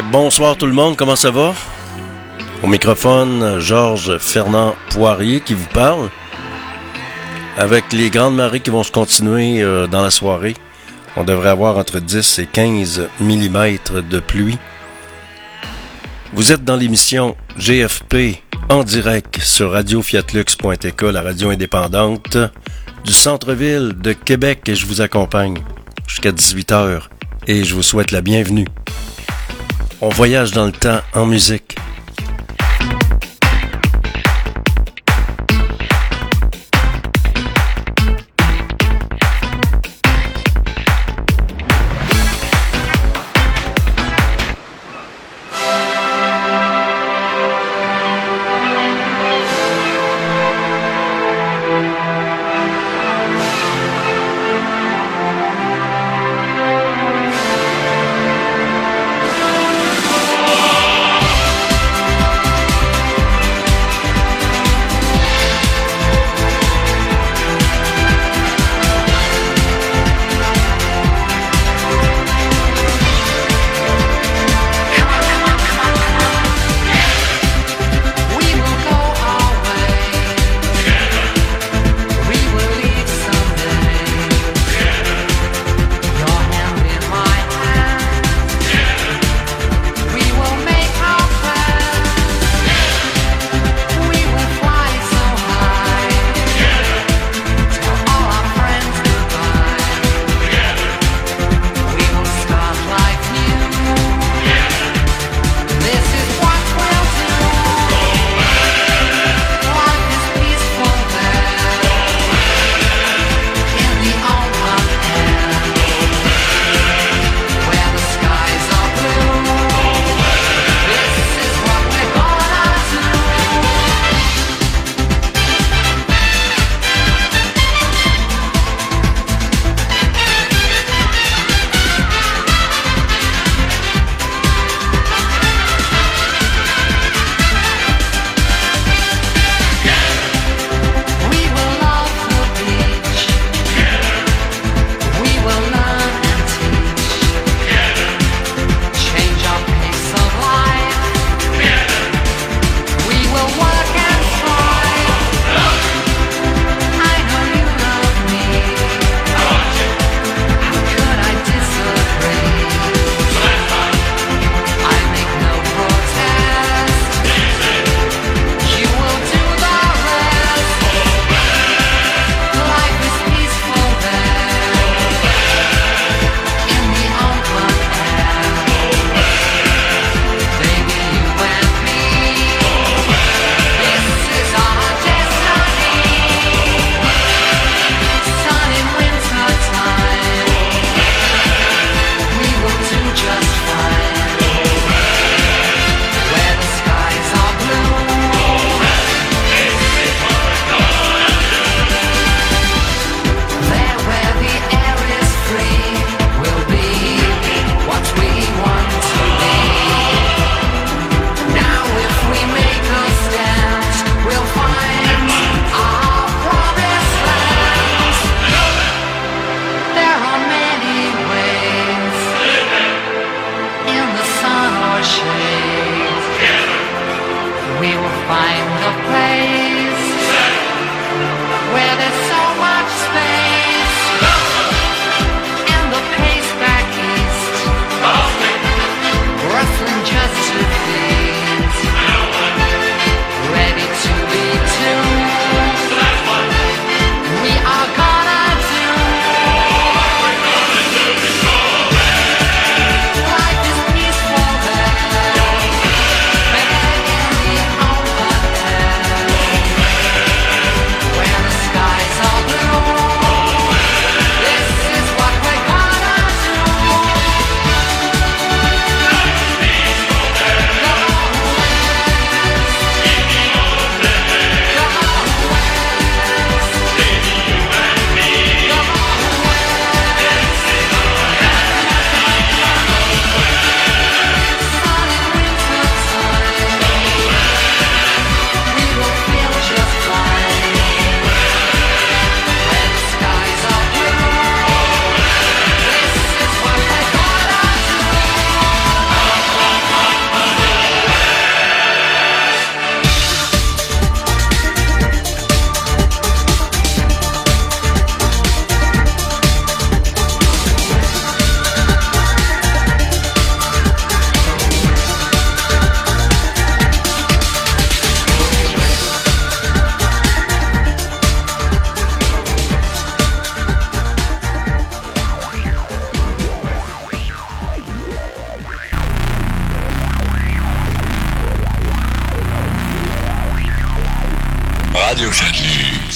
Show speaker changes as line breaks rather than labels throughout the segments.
bonsoir tout le monde, comment ça va? Au microphone, Georges Fernand Poirier qui vous parle. Avec les grandes marées qui vont se continuer euh, dans la soirée, on devrait avoir entre 10 et 15 mm de pluie. Vous êtes dans l'émission GFP en direct sur radiofiatlux.tk, la radio indépendante du centre-ville de Québec et je vous accompagne jusqu'à 18h et je vous souhaite la bienvenue. On voyage dans le temps en musique.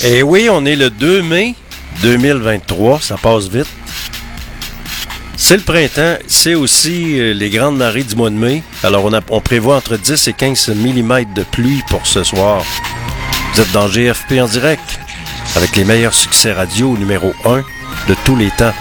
Et oui, on est le 2 mai 2023, ça passe vite. C'est le printemps, c'est aussi euh, les grandes marées du mois de mai. Alors on, prévoit entre 10 et 15 mm de pluie pour ce soir. Vous êtes dans GFP en direct avec les meilleurs succès radio numéro 1 de tous les temps.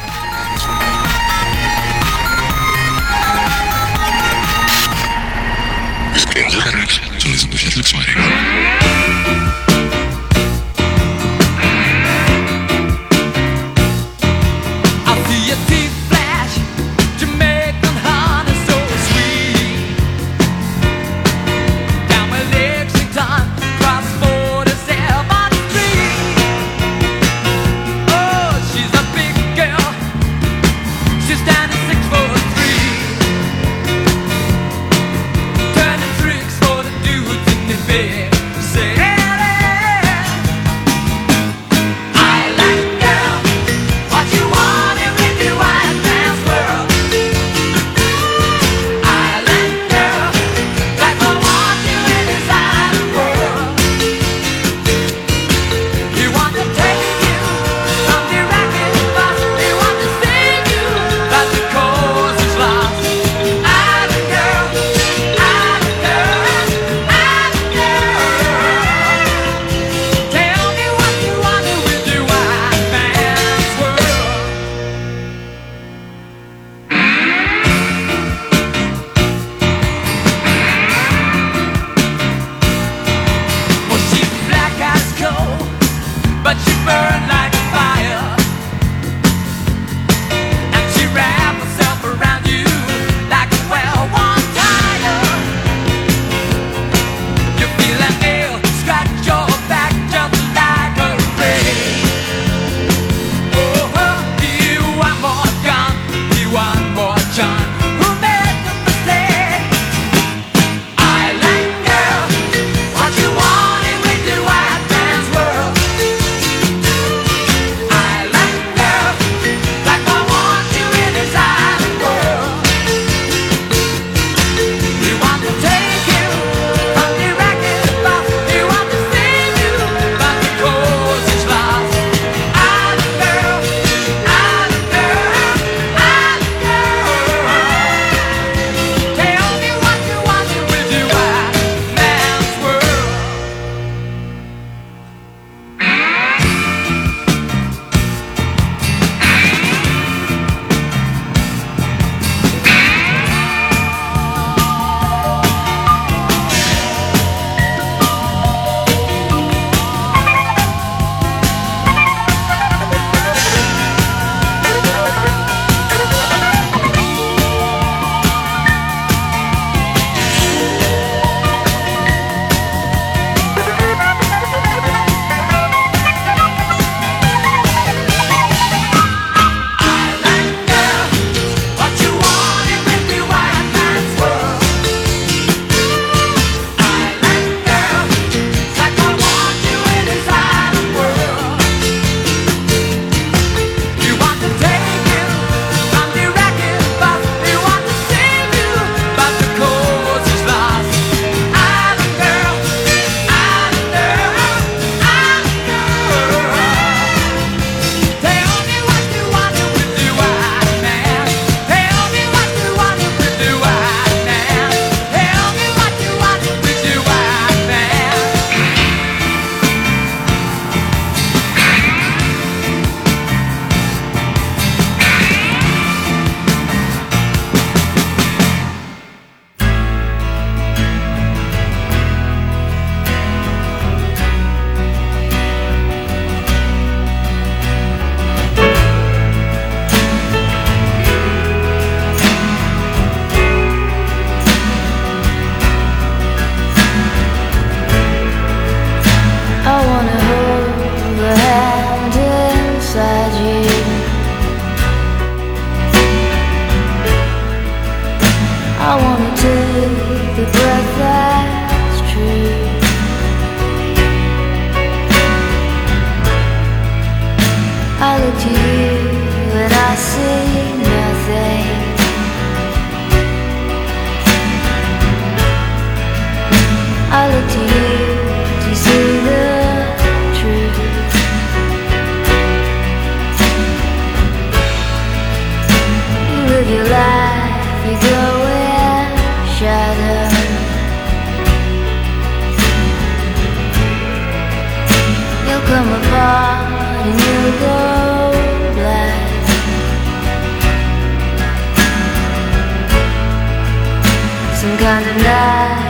kind of night.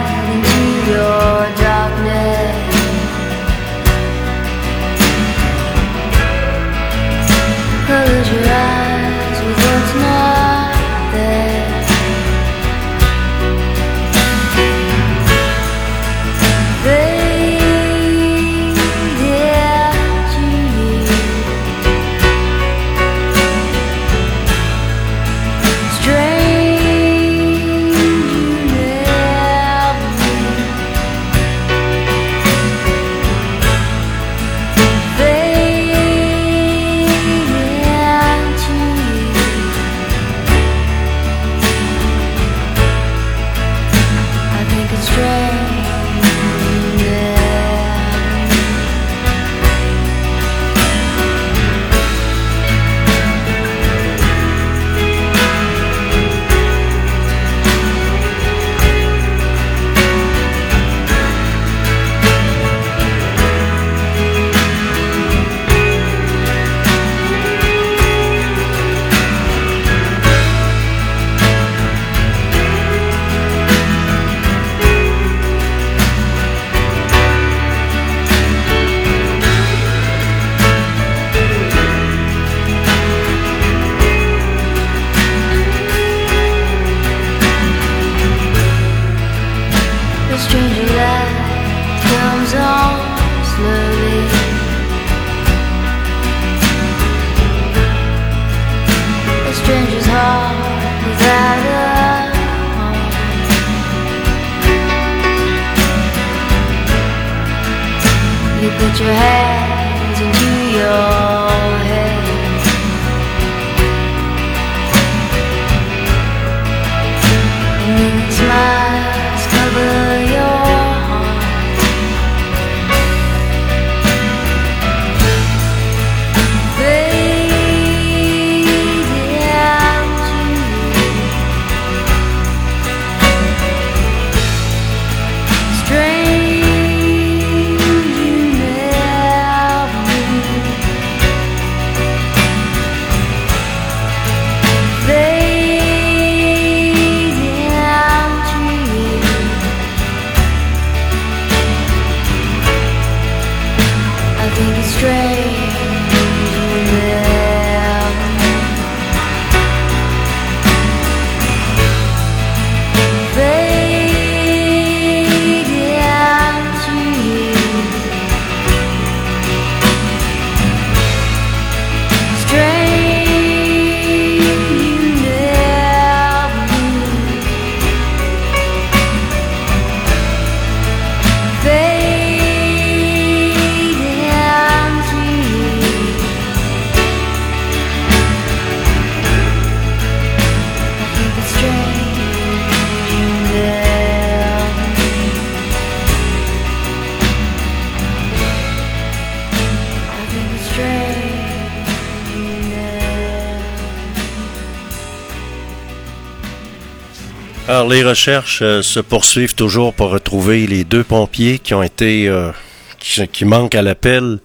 Les recherches euh, se poursuivent toujours pour retrouver les deux pompiers qui ont été euh, qui, manquent à l'appel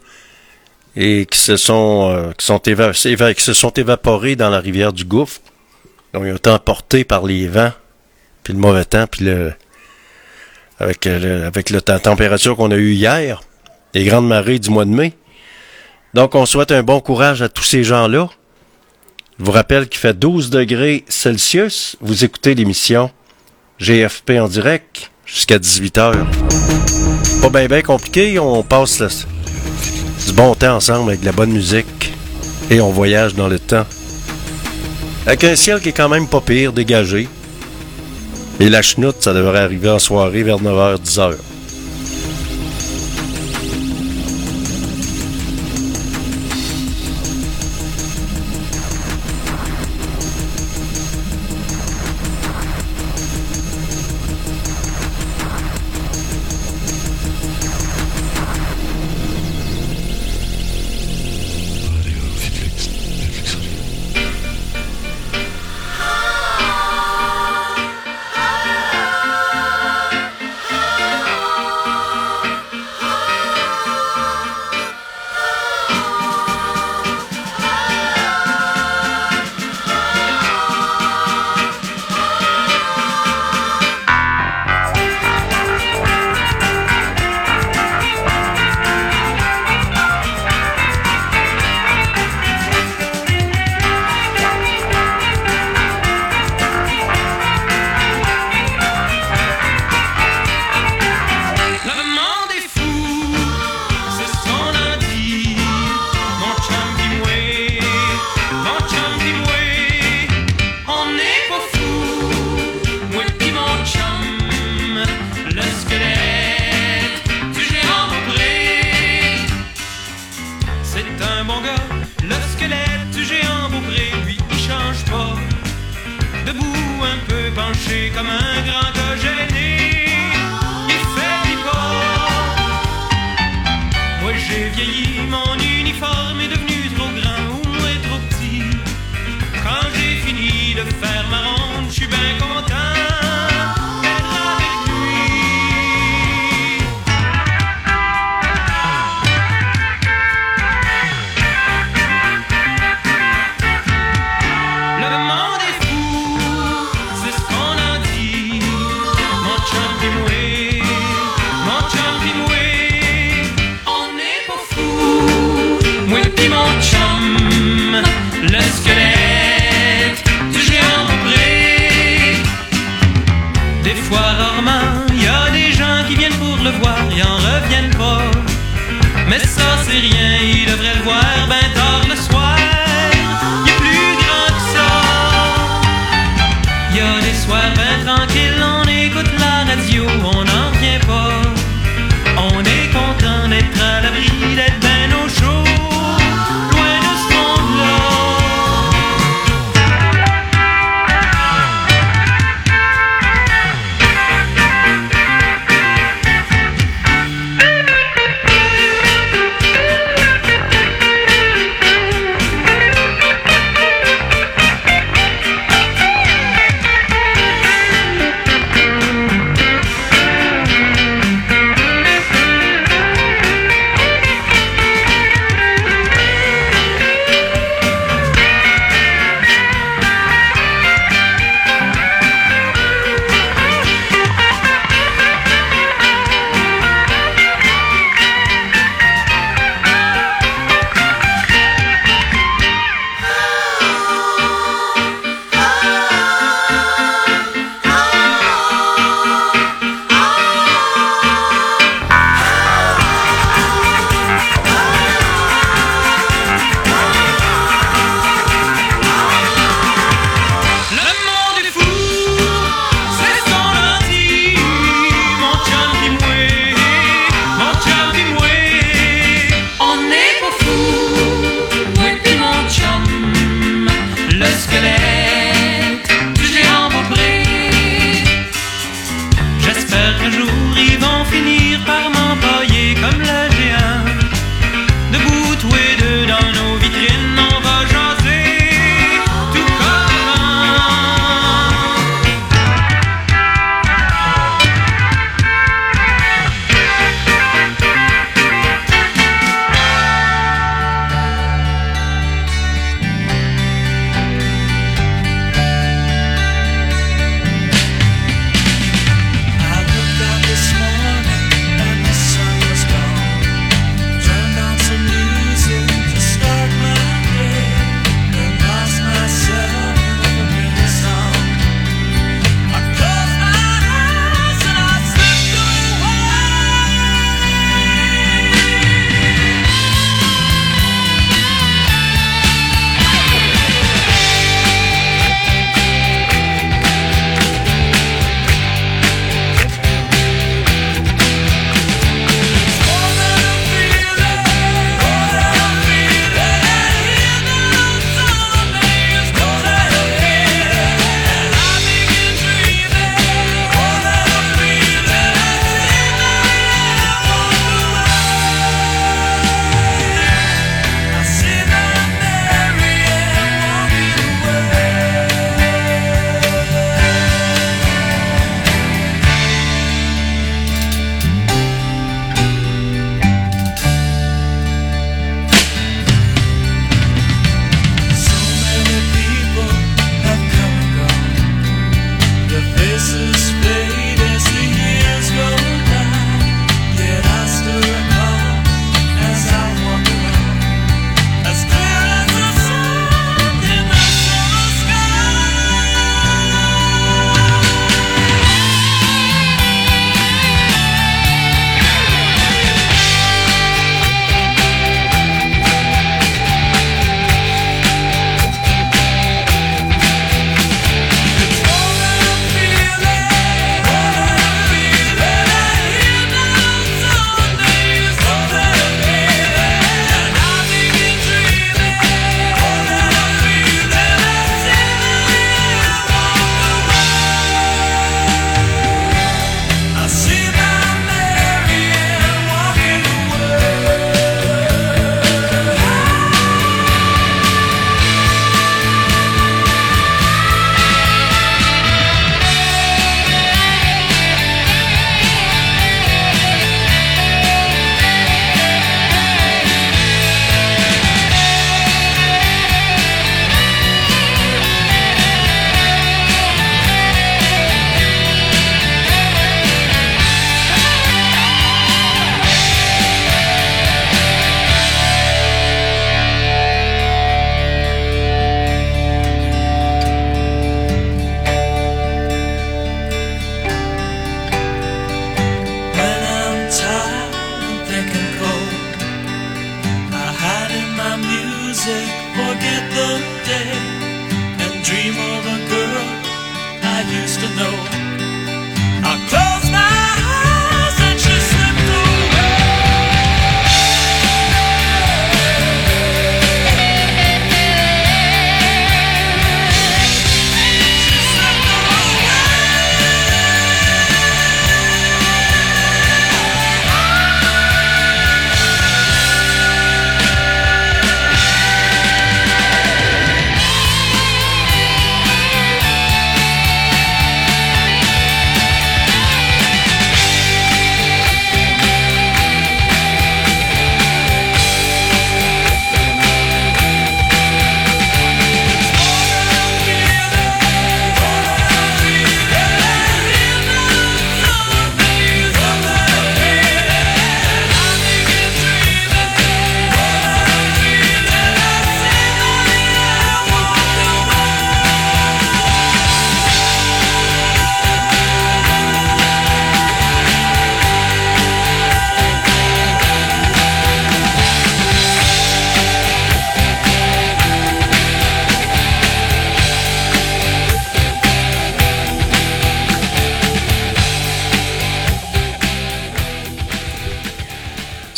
et qui se sont euh, qui sont qui se sont évaporés dans la rivière du Gouffre. Donc ils ont été emportés par les vents, puis le mauvais temps, puis le avec avec la température qu'on a eue hier, les grandes marées du mois de mai. Donc on souhaite un bon courage à tous ces gens-là. Je vous rappelle qu'il fait 12 degrés Celsius. Vous écoutez l'émission GFP en direct jusqu'à 18h. Pas bien bien compliqué, on passe du bon temps ensemble avec de la bonne musique et on voyage dans le temps. Avec un ciel qui est quand même pas pire, dégagé. Et la chenoute, ça devrait arriver en soirée vers 9h, 10h.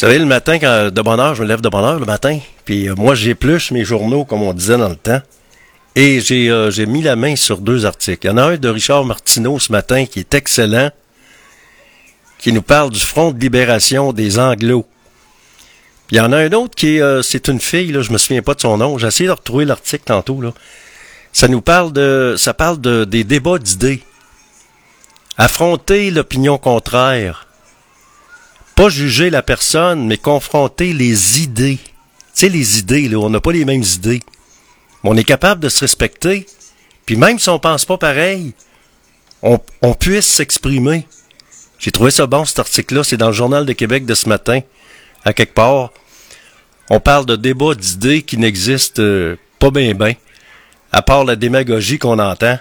Savez, le matin, quand, de bonne heure, je me lève de bonne heure le matin, puis euh, moi, j'épluche mes journaux, comme on disait dans le temps, et j'ai euh, j'ai mis la main sur deux articles. Il y en a un de Richard Martineau ce matin qui est excellent, qui nous parle du Front de libération des Anglos. Il y en a un autre qui est, euh, c'est une fille, là, je me souviens pas de son nom, j'ai essayé de retrouver l'article tantôt, là. Ça nous parle de, ça parle de, des débats d'idées. Affronter l'opinion contraire pas juger la personne, mais confronter les idées. Tu sais, les idées, là, on n'a pas les mêmes idées. Mais on est capable de se respecter. Puis même si on pense pas pareil, on, on puisse s'exprimer. J'ai trouvé ça bon, cet article-là. C'est dans le Journal de Québec de ce matin, à quelque part. On parle de débats d'idées qui n'existent euh, pas bien bien, à part la démagogie qu'on entend.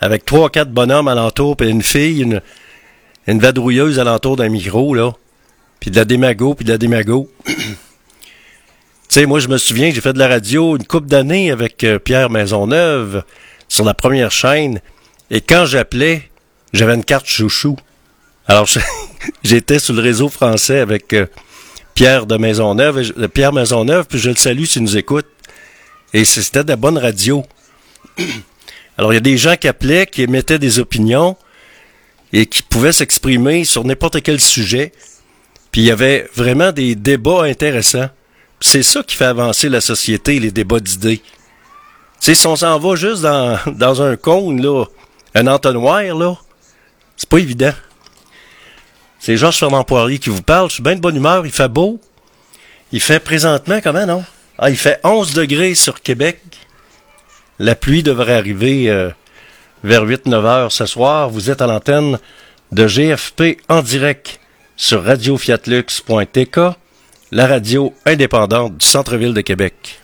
Avec trois, quatre bonhommes alentour, puis une fille, une, une vadrouilleuse alentour d'un micro, là puis de la démago, puis de la démago. tu sais, moi, je me souviens, j'ai fait de la radio une couple d'années avec euh, Pierre Maisonneuve sur la première chaîne. Et quand j'appelais, j'avais une carte chouchou. Alors, j'étais sur le réseau français avec euh, Pierre de Maisonneuve, et euh, Pierre Maisonneuve, puis je le salue s'il nous écoute. Et c'était de la bonne radio. Alors, il y a des gens qui appelaient, qui émettaient des opinions et qui pouvaient s'exprimer sur n'importe quel sujet. Puis il y avait vraiment des débats intéressants. C'est ça qui fait avancer la société, les débats d'idées. Si on s'en va juste dans, dans un cône, là, un entonnoir, là, c'est pas évident. C'est Georges Fernand Poirier qui vous parle. Je suis bien de bonne humeur. Il fait beau. Il fait présentement, comment, non? Ah, il fait 11 degrés sur Québec. La pluie devrait arriver euh, vers 8-9 heures ce soir. Vous êtes à l'antenne de GFP en direct sur radiofiatlux.tk, la radio indépendante du centre-ville de Québec.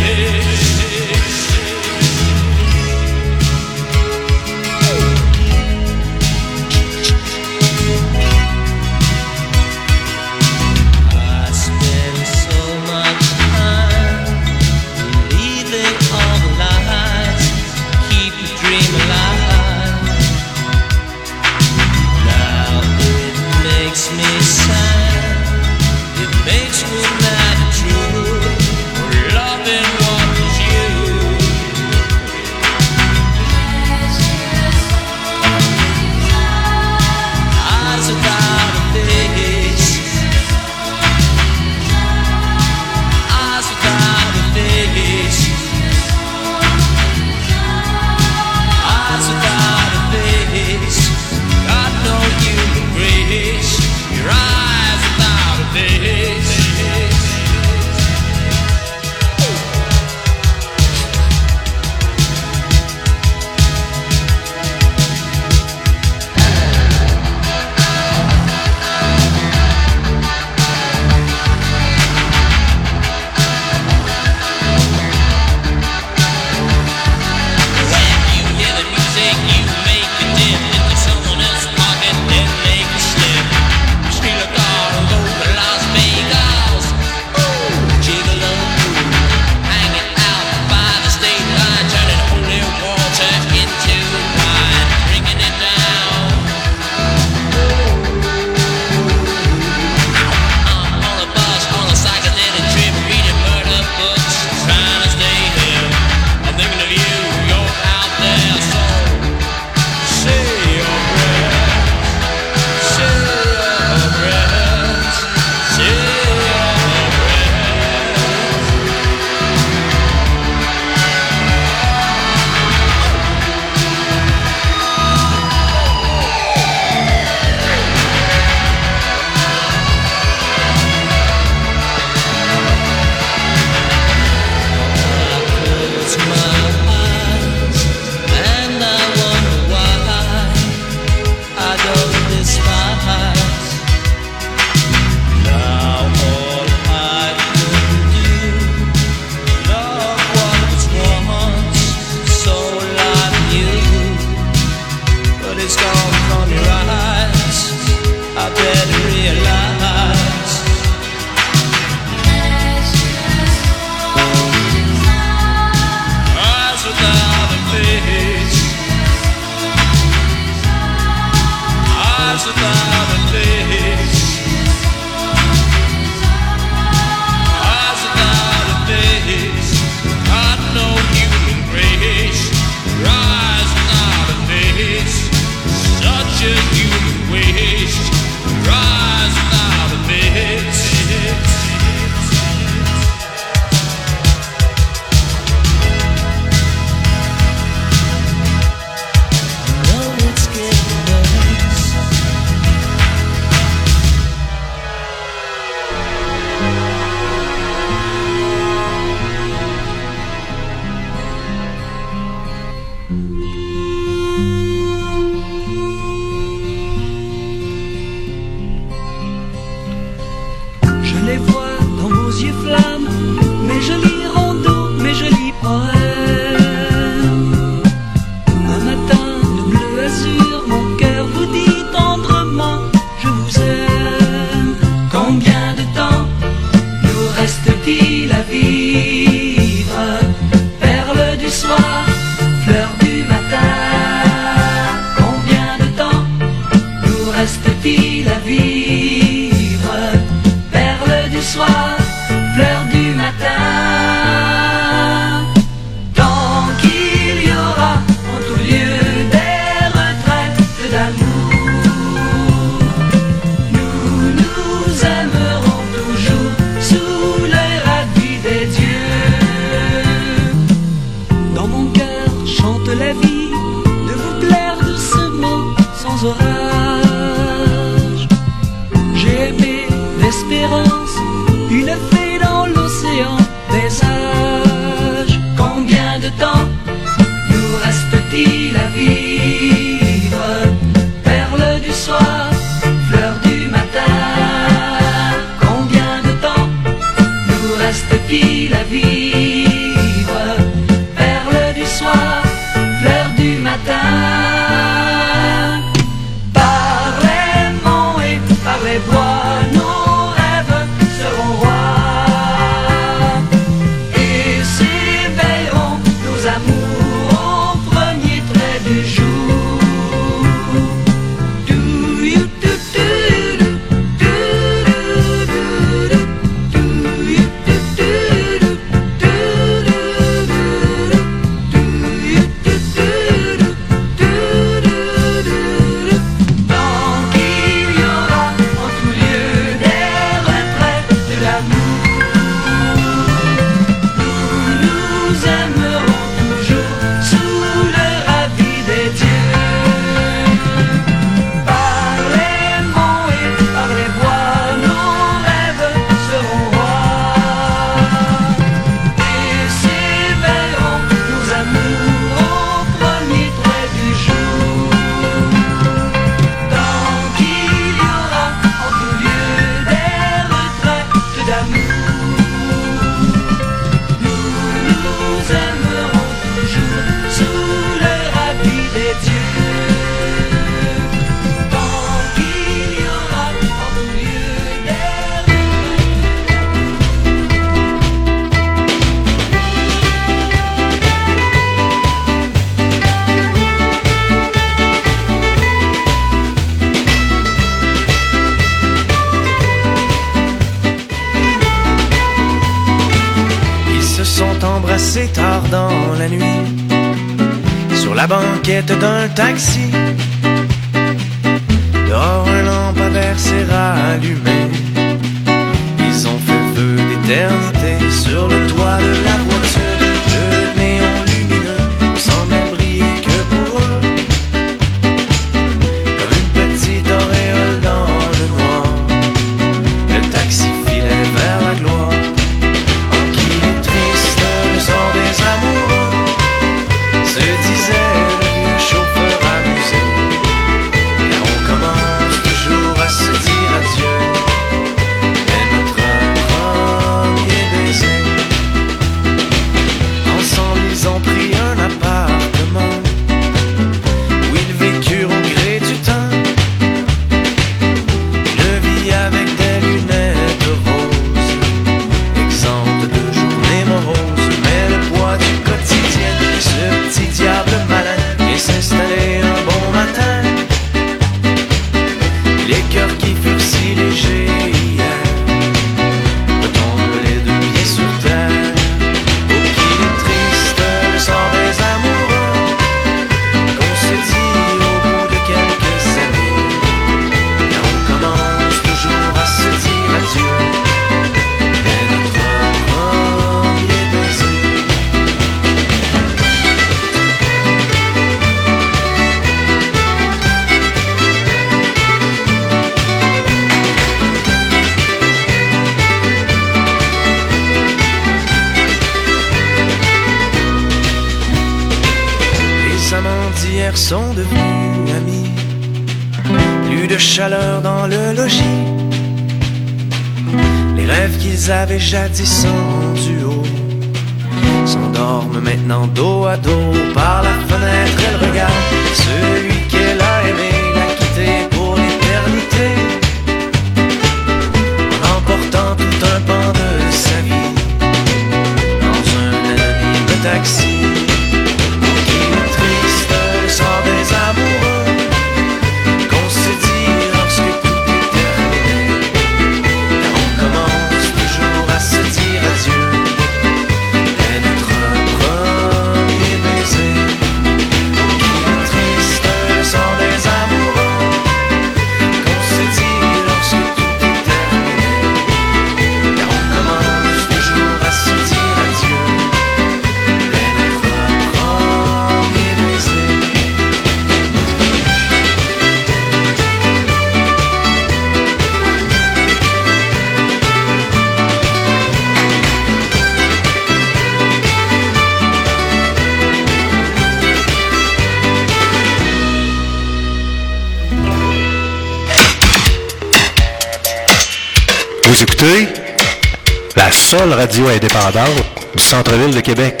La
seule radio indépendante du centre-ville de Québec.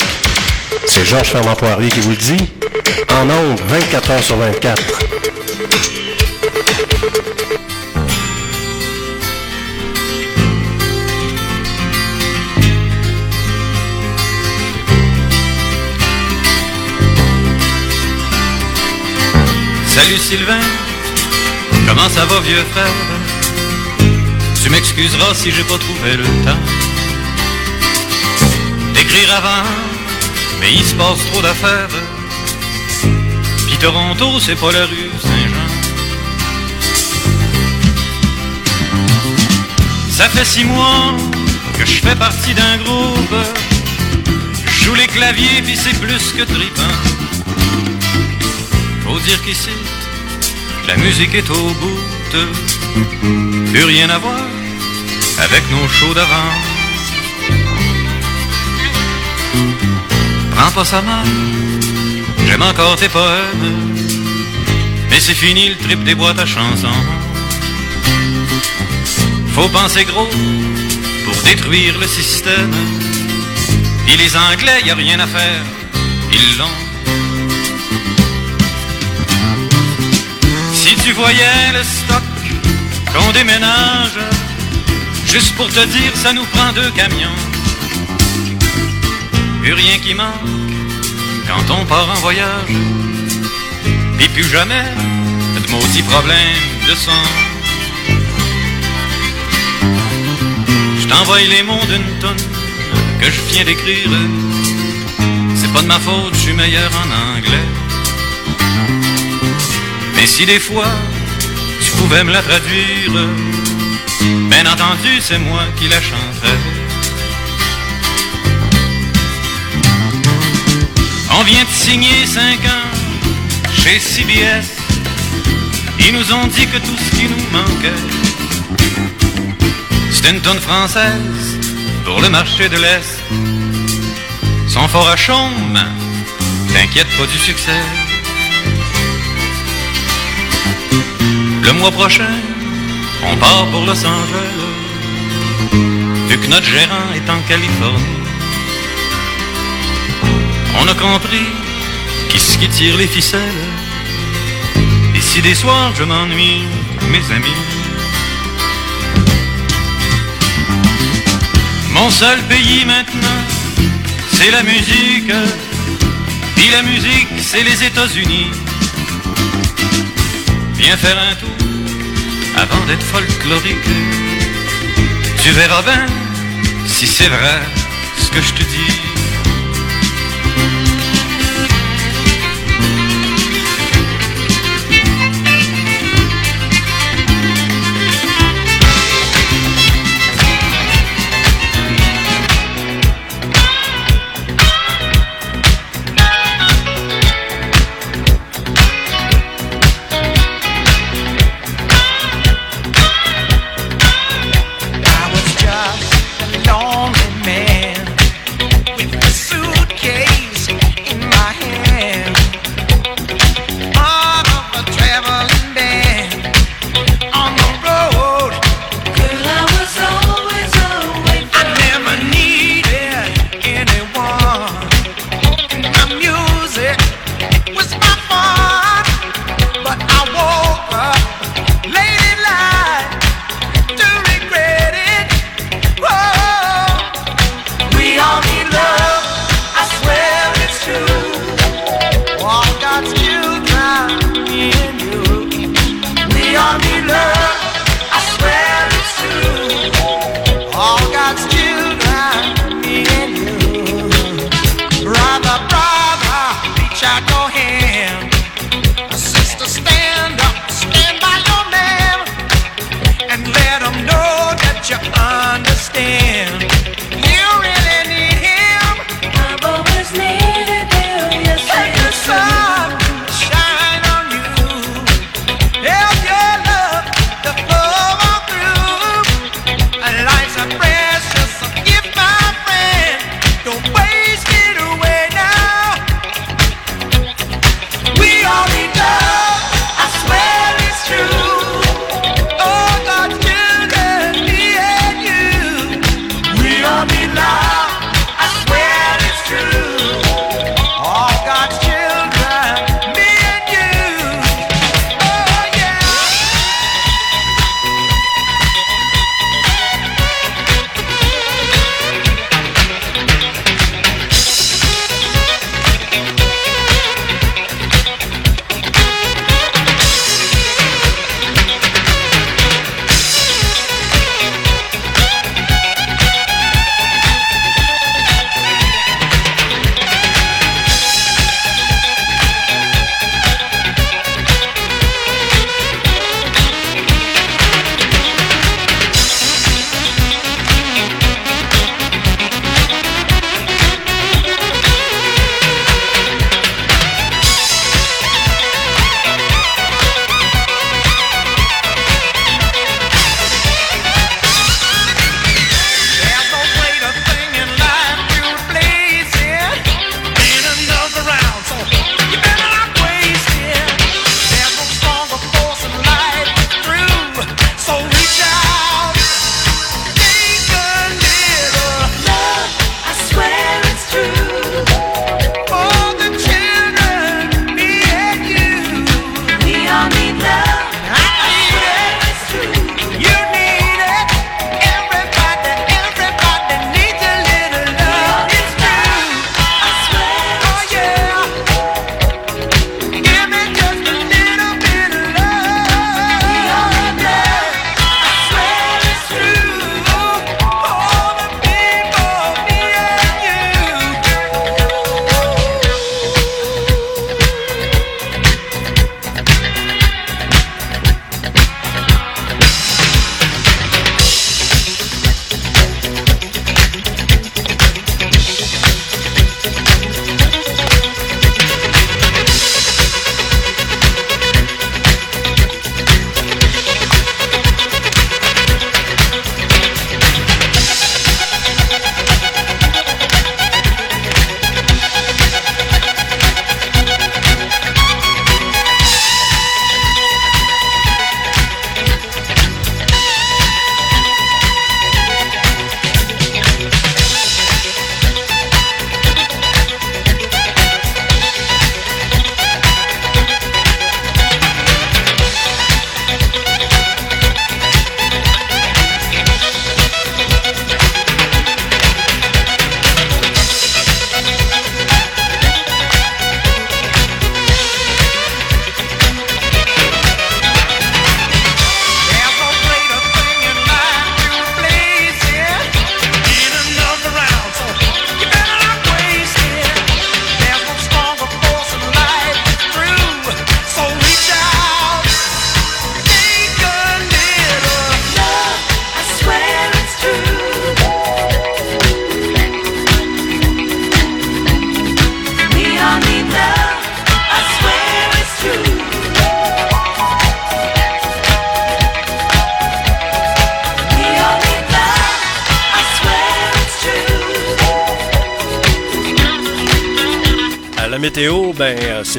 C'est Georges Fernand Poirier qui vous le dit. En ondes, 24 heures sur 24.
Salut Sylvain, comment ça va vieux frère? Tu m'excuseras si j'ai pas trouvé le temps d'écrire avant, mais il se passe trop d'affaires. Puis Toronto, c'est pas la rue Saint-Jean. Ça fait six mois que je fais partie d'un groupe. Je joue les claviers, puis c'est plus que tripant. Faut dire qu'ici, la musique est au bout. Plus rien à voir avec nos shows d'avant. Prends pas ça mal, j'aime encore tes poèmes. Mais c'est fini le trip des boîtes à chansons. Faut penser gros pour détruire le système. Et les Anglais, y a rien à faire, ils l'ont. Si tu voyais le stock qu'on déménage, juste pour te dire, ça nous prend deux camions. Plus rien qui manque quand on part en voyage. Et plus jamais de maudits problèmes de son. Je t'envoie les mots d'une tonne que je viens d'écrire. pas de ma faute, je suis meilleur en anglais. Mais si des fois tu pouvais me la traduire, bien entendu, c'est moi qui la chanterais. On vient de signer 5 ans chez CBS. Ils nous ont dit que tout ce qui nous manquait, c'était une tonne française pour le marché de l'Est. Sans fort à chaume, t'inquiète pas du succès. Le mois prochain, on part pour Los Angeles, vu que notre gérant est en Californie. On a compris qui ce qui tire les ficelles. Et si des soirs je m'ennuie, mes amis, mon seul pays maintenant, c'est la musique. Puis la musique, c'est les États-Unis. Viens faire un tour avant d'être folklorique. Tu verras bien si c'est vrai ce que je te dis.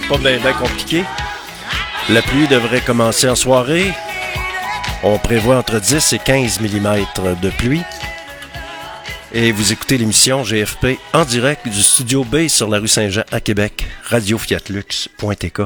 pas bien compliqué. La pluie devrait commencer en soirée. On prévoit entre 10 et 15 mm de pluie. Et vous écoutez l'émission GFP en direct du studio B sur la rue Saint-Jean à Québec, radiofiatlux.tk.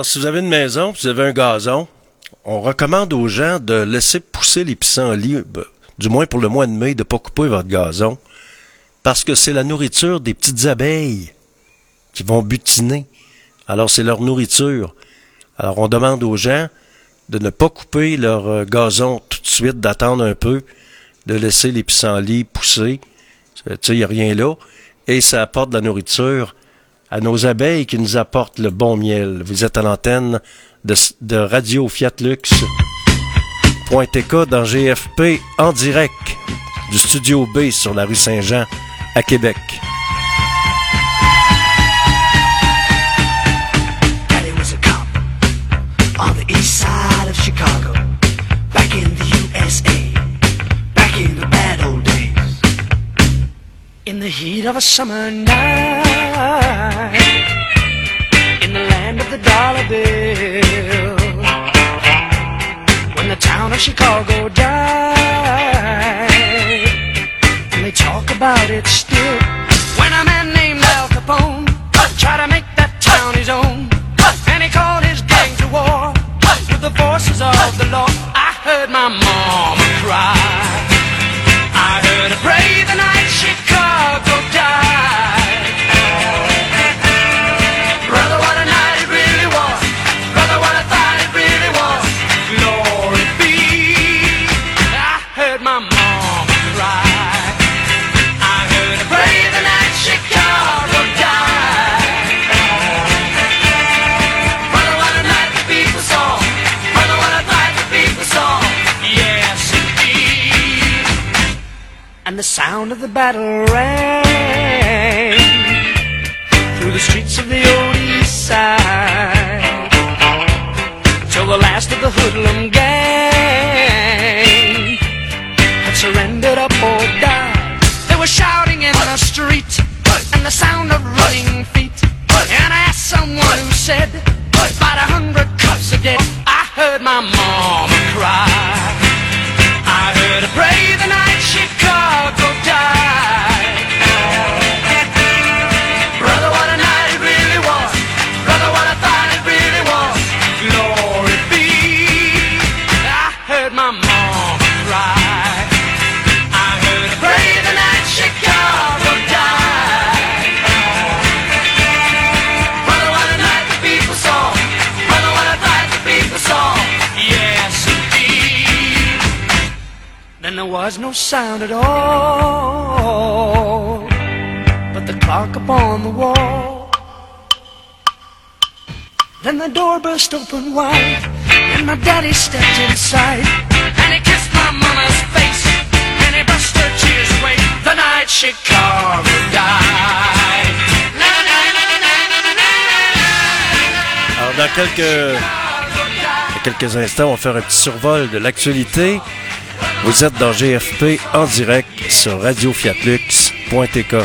Alors, si vous avez une maison, si vous avez un gazon, on recommande aux gens de laisser pousser les pissenlits, ben, du moins pour le mois de mai, de ne pas couper votre gazon, parce que c'est la nourriture des petites abeilles qui vont butiner. Alors, c'est leur nourriture. Alors, on demande aux gens de ne pas couper leur euh, gazon tout de suite, d'attendre un peu, de laisser les pissenlits pousser. Tu sais, il n'y a rien là. Et ça apporte de la nourriture à nos abeilles qui nous apportent le bon miel. Vous êtes à l'antenne de, Radio Fiat Lux. .tk dans GFP en direct du studio B sur la rue Saint-Jean à Québec.
In the heat of a summer night, in the land of the dollar bill, when the town of Chicago died, and they talk about it still. When a man named Al Capone tried to battle rang through the streets of the old east side till the last of the hoodlum gang had surrendered up or died. They were shouting in the street and the sound of running feet. And I asked someone who said, about a hundred of dead. I heard my mama cry. Was no sound at all, but the clock upon the wall. Then the door burst open wide, and my daddy stepped inside, and he kissed my mama's face, and he brushed her tears away. The night Chicago died.
Dans quelques, quelques instants, on va faire un petit survol de l'actualité. Vous êtes dans GFP en direct sur radiofiatlux.tk.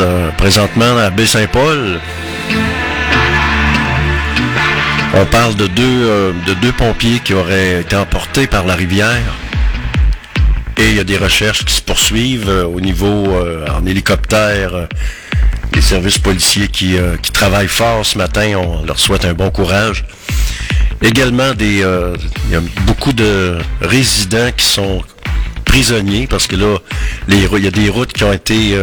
euh, présentement à Baie-Saint-Paul. On parle de deux, euh, de deux pompiers qui auraient été emportés par la rivière. Et il y a des recherches qui se poursuivent euh, au niveau en hélicoptère. les services policiers qui, travaillent fort ce matin, on leur souhaite un bon courage. Également, il y a beaucoup de résidents qui sont prisonniers parce que là, il y a des routes qui ont été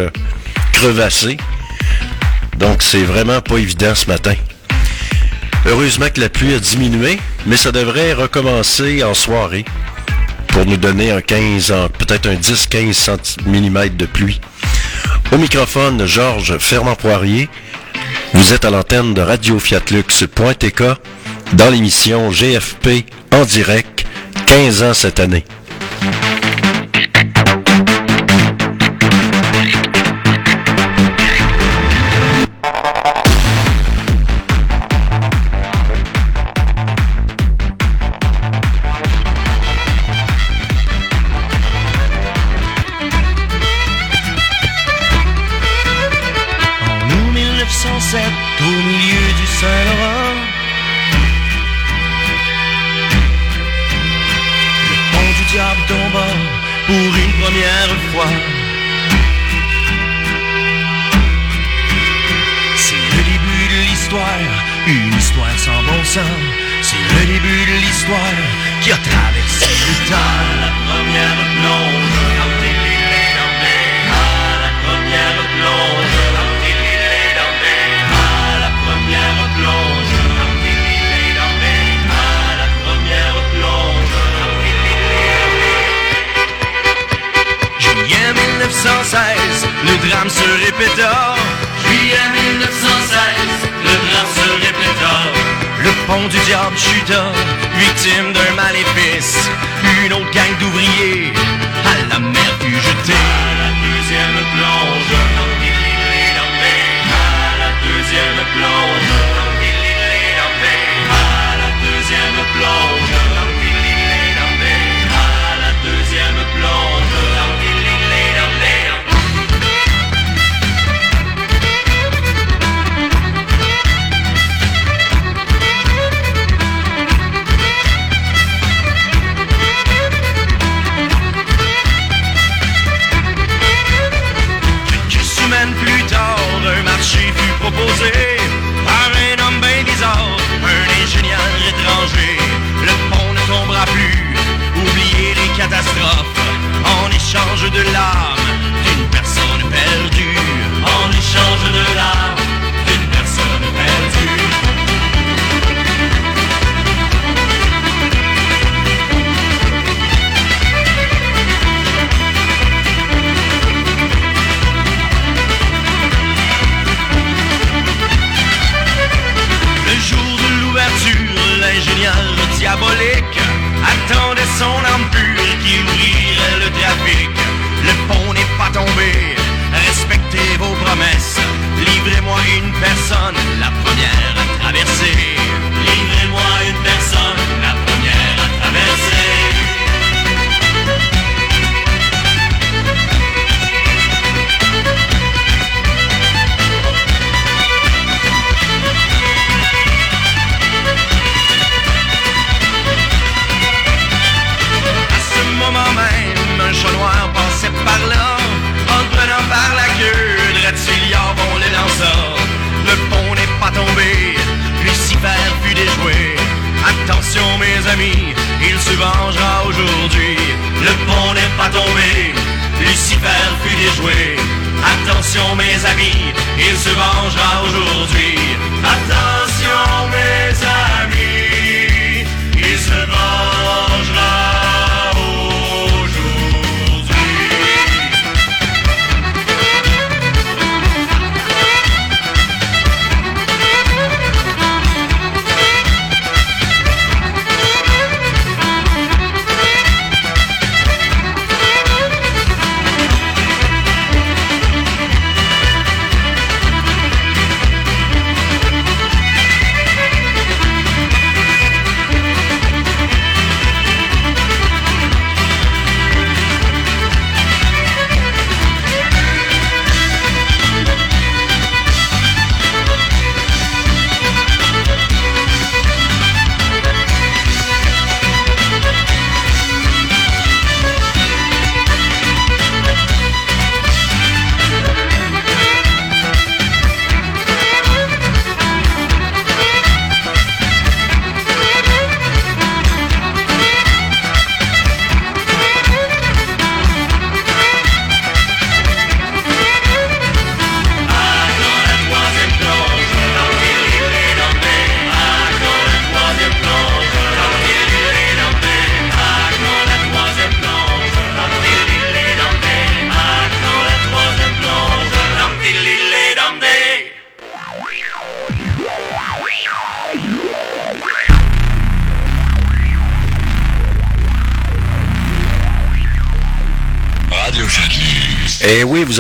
Donc, c'est vraiment pas évident ce matin. Heureusement que la pluie a diminué, mais ça devrait recommencer en soirée pour nous donner un 15, en- peut-être un 10-15 mm de pluie. Au microphone, Georges Fernand-Poirier. Vous êtes à l'antenne de Radio Fiatlux.tk dans l'émission GFP en direct, 15 ans cette année.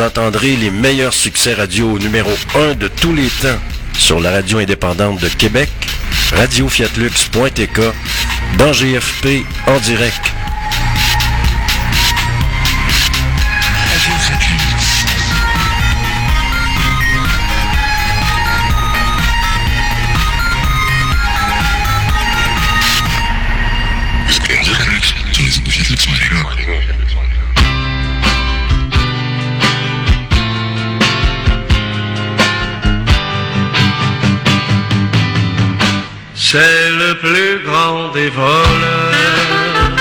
Entendrez les meilleurs succès radio numéro 1 de tous les temps sur la radio indépendante de Québec, radiofiatlux.tk, dans GFP en direct.
C'est le plus grand des voleurs.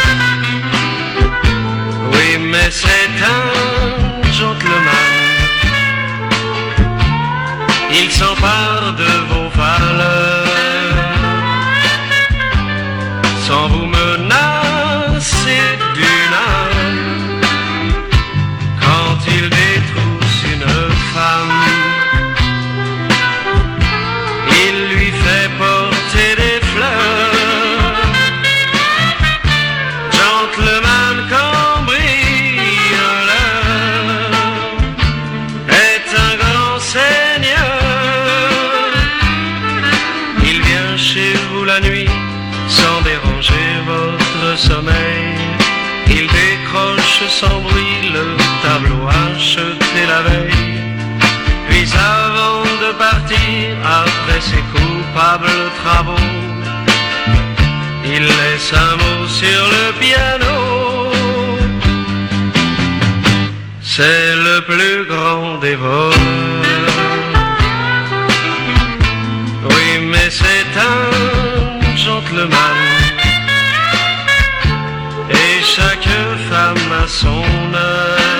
Oui, mais c'est un gentleman. Il s'empare de travaux, il laisse un mot sur le piano. C'est le plus grand des voleurs. Oui, mais c'est un gentleman. Et chaque femme a son heure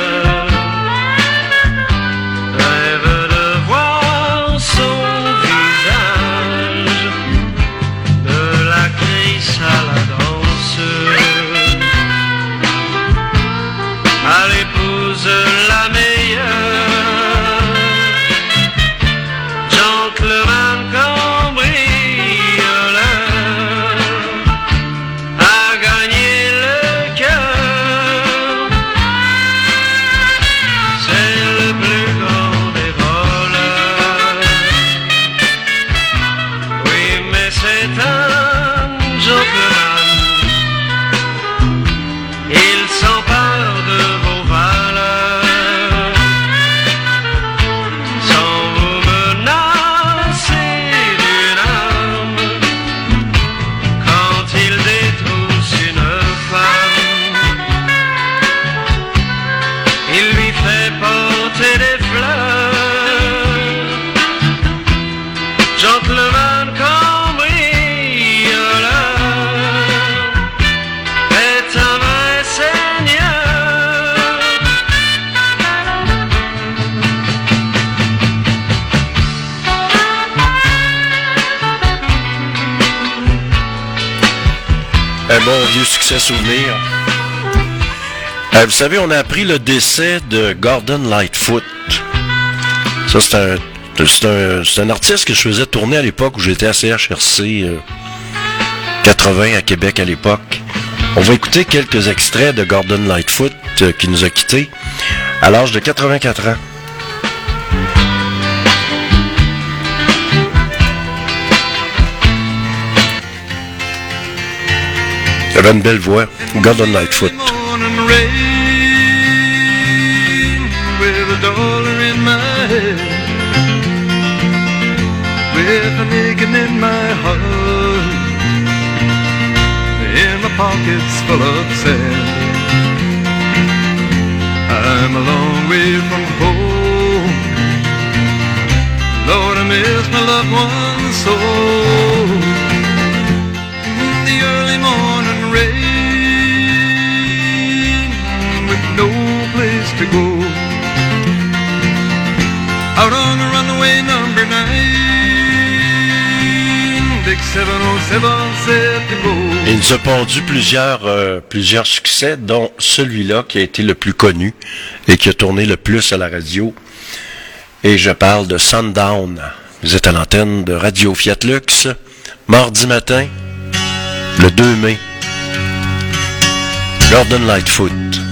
souvenir. Euh, vous savez, on a appris le décès de Gordon Lightfoot. Ça, c'est un, artiste que je faisais tourner à l'époque où j'étais à CHRC euh, 80 à Québec à l'époque. On va écouter quelques extraits de Gordon Lightfoot euh, qui nous a quittés à l'âge de 84 ans. Il avait une belle voix, Gordon Lightfoot.
in my an aching in my heart, in my pockets full of sand. I'm a long way from home. Lord, I miss my loved ones so. No place to go. Out on the runaway number nine, Big 707 said to go.
Il nous a pondu plusieurs, euh, plusieurs succès, dont celui-là qui a été le plus connu et qui a tourné le plus à la radio. Et je parle de Sundown. Vous êtes à l'antenne de Radio Fiat Lux, mardi matin, le 2 mai. Gordon Lightfoot.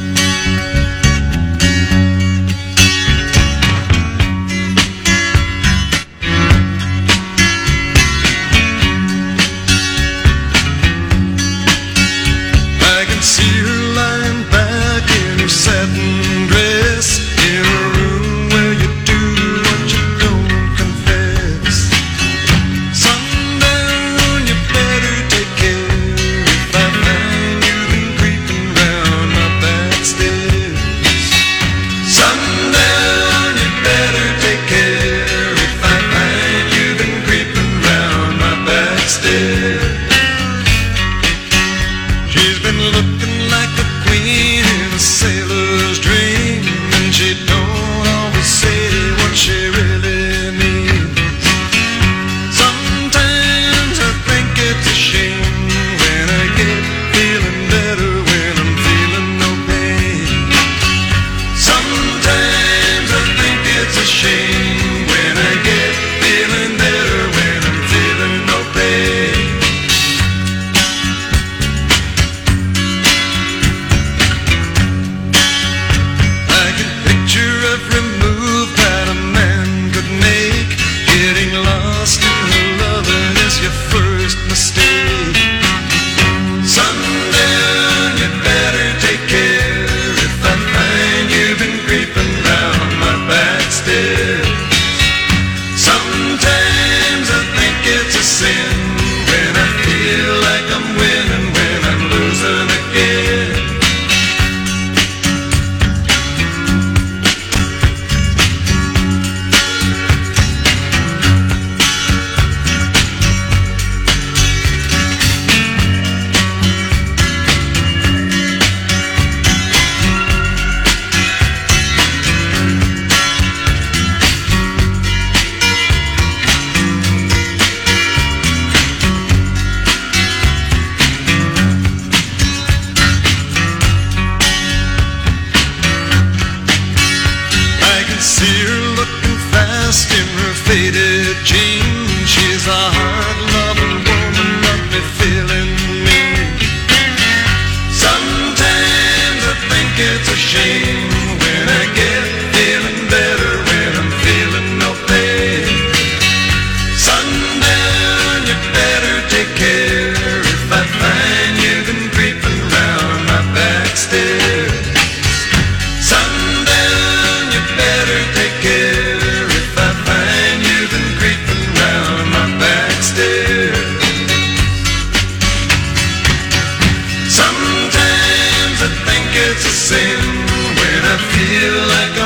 Feel like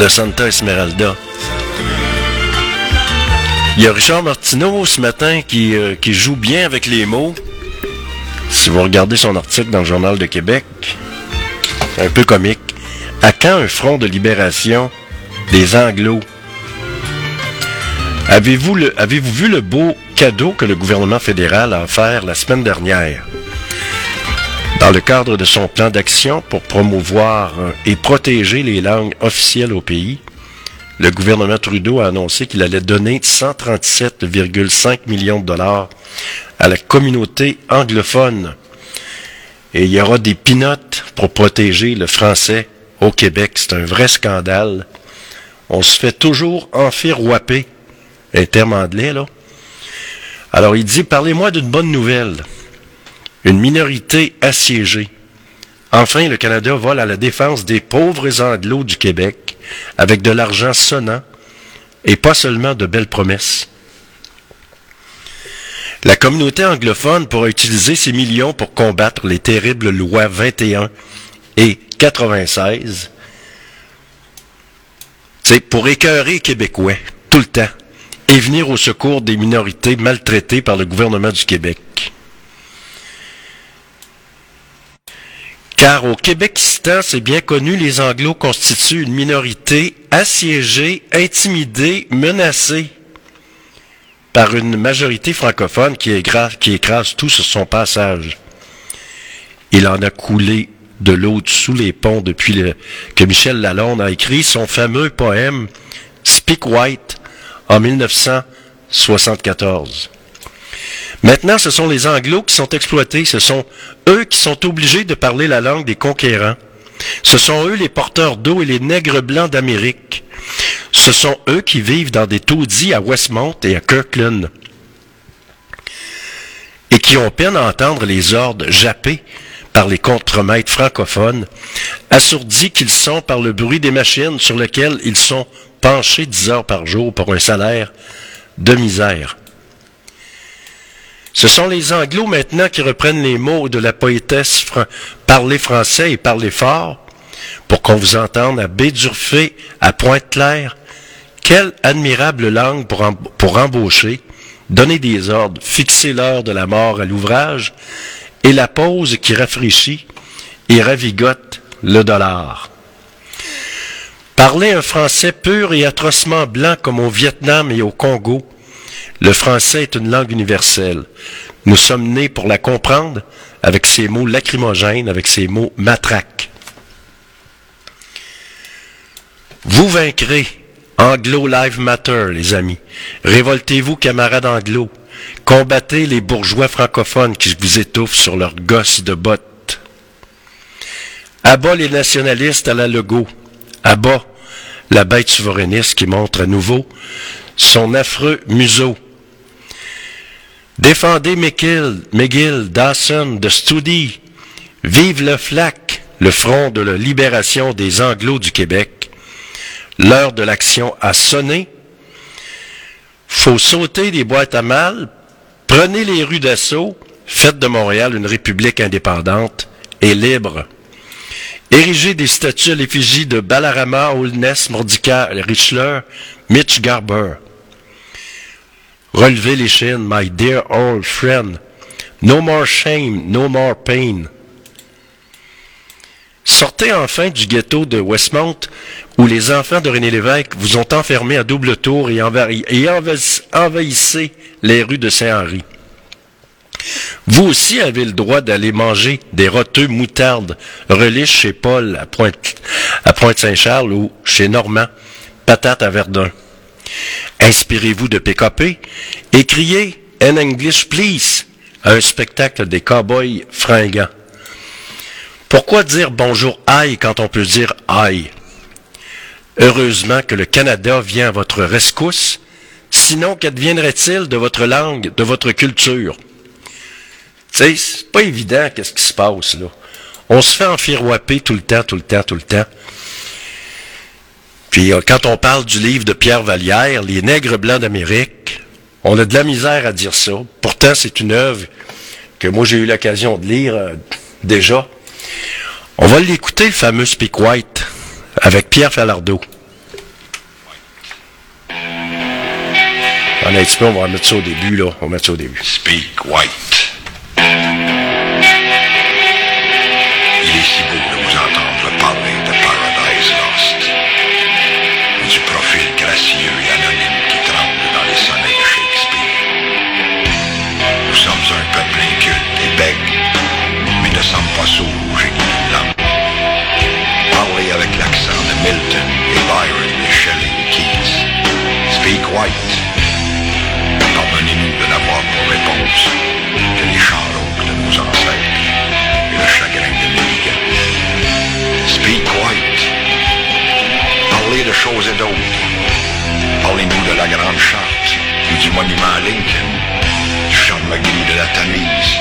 de Santa Esmeralda. Il y a Richard Martineau ce matin euh, qui, joue bien avec les mots. Si vous regardez son article dans le Journal de Québec, un peu comique. À quand un front de libération des Anglos? Avez-vous vu le beau cadeau que le gouvernement fédéral a offert la semaine dernière? Dans le cadre de son plan d'action pour promouvoir euh, et protéger les langues officielles au pays, le gouvernement Trudeau a annoncé qu'il allait donner 137,5 millions de dollars à la communauté anglophone. Et il y aura des pinottes pour protéger le français au Québec. C'est un vrai scandale. On se fait toujours enfirouaper, un terme anglais, là. Alors il dit, parlez-moi d'une bonne nouvelle. Une minorité assiégée. Enfin, le Canada vole à la défense des pauvres anglos du Québec avec de l'argent sonnant et pas seulement de belles promesses. La communauté anglophone pourra utiliser ces millions pour combattre les terribles lois 21 et 96. C'est pour écœurer les Québécois, tout le temps, et venir au secours des minorités maltraitées par le gouvernement du Québec. Car au Québec-Istan, c'est bien connu, les Anglos constituent une minorité assiégée, intimidée, menacée par une majorité francophone qui, écrase, tout sur son passage. Il en a coulé de l'eau sous les ponts depuis que Michel Lalonde a écrit son fameux poème Speak White en 1974. Maintenant, ce sont les Anglos qui sont exploités. Ce sont eux qui sont obligés de parler la langue des conquérants. Ce sont eux les porteurs d'eau et les nègres blancs d'Amérique. Ce sont eux qui vivent dans des taudis à Westmont et à Kirkland. Et qui ont peine à entendre les ordres jappés par les contremaîtres francophones, assourdis qu'ils sont par le bruit des machines sur lesquelles ils sont penchés dix heures par jour pour un salaire de misère. Ce sont les Anglos maintenant qui reprennent les mots de la poétesse fran- Parlez français et parlez fort pour qu'on vous entende à Baie-d'Urfé, à Pointe-Claire. Quelle admirable langue pour, pour embaucher, donner des ordres, fixer l'heure de la mort à l'ouvrage et la pause qui rafraîchit et ravigote le dollar. Parler un français pur et atrocement blanc comme au Vietnam et au Congo, le français est une langue universelle. Nous sommes nés pour la comprendre avec ses mots lacrymogènes, avec ses mots matraques. Vous vaincrez. Anglo Live Matter, les amis. Révoltez-vous, camarades anglo. Combattez les bourgeois francophones qui vous étouffent sur leurs gosses de bottes. Abat les nationalistes à la Legault. Abat la bête souverainiste qui montre à nouveau son affreux museau. Défendez McGill, McGill, Dawson, de Studi. Vive le FLAC, le front de la libération des Anglos du Québec. L'heure de l'action a sonné. Faut sauter des boîtes à mal. Prenez les rues d'assaut. Faites de Montréal une république indépendante et libre. Érigez des statues à l'effigie de Balarama, Holness, Mordicai, Richler, Mitch Garber. Relevez les chaînes, my dear old friend. No more shame, no more pain. Sortez enfin du ghetto de Westmount où les enfants de René Lévesque vous ont enfermé à double tour et, envahi- et envahi- envahissez les rues de Saint-Henri. Vous aussi avez le droit d'aller manger des roteux moutardes relish chez Paul à Pointe, à Pointe-Saint-Charles ou chez Normand, patates à Verdun. Inspirez-vous de PKP et criez In English please à un spectacle des cowboys fringants. Pourquoi dire bonjour aïe quand on peut dire aïe? Heureusement que le Canada vient à votre rescousse, sinon qu'adviendrait-il de votre langue, de votre culture? Tu c'est pas évident qu'est-ce qui se passe, là. On se fait enfiroiper tout le temps, tout le temps, tout le temps. Puis euh, quand on parle du livre de Pierre Vallière, Les Nègres Blancs d'Amérique, on a de la misère à dire ça. Pourtant, c'est une œuvre que moi j'ai eu l'occasion de lire euh, déjà. On va l'écouter, le fameux Speak White, avec Pierre Falardeau. Un on va mettre ça au début, là. On va ça au début.
Speak White. Grande charte ou du monument à Lincoln. ferme gris de la Tamise,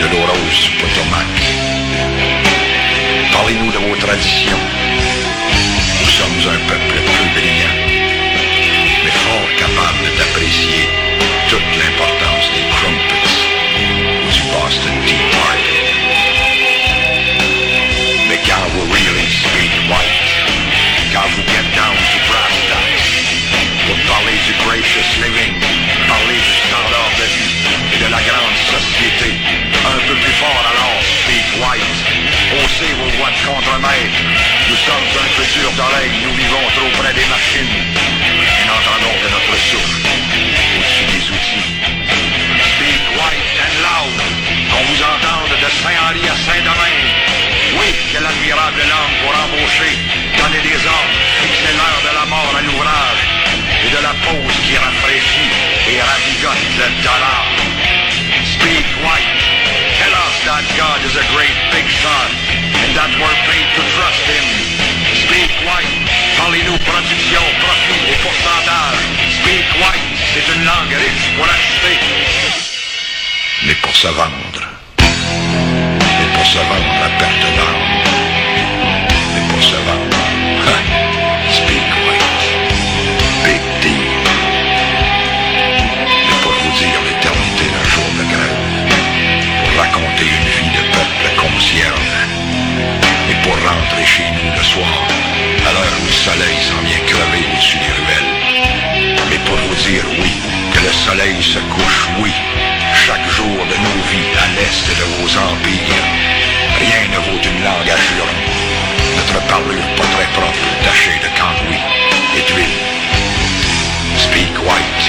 de l'eau du Potomac. Parlez-nous de vos traditions. Nous sommes un peuple peu brillant, mais fort capable d'apprécier toute l'importance des crumpets ou du Boston Tea parler du standard de vie et de la grande société, un peu plus fort alors, speak white, haussez vos voix de contre-maître, nous sommes un peu d'oreille, nous vivons trop près des machines, et n'entendons que notre souffle au-dessus des outils. Speak white and loud, qu'on vous entende de Saint-Henri à Saint-Domingue. Oui, que l'admirable langue pour embaucher, et ravigote le dollar. Speak white, tell us that God is a great big shot, and that we're paid to trust him. Speak white, parlez-nous production, profit et pourcentage. Speak white, c'est une langue riche pour acheter, mais pour se vendre. Mais pour se vendre à perte d'âme. Et pour rentrer chez nous le soir, à l'heure où le soleil s'en vient crever au-dessus des ruelles. Mais pour vous dire oui, que le soleil se couche, oui, chaque jour de nos vies à l'est de vos empires. Rien ne vaut une langue à. Notre parlure pas très propre, tachée de cambouis et d'huile. Speak white.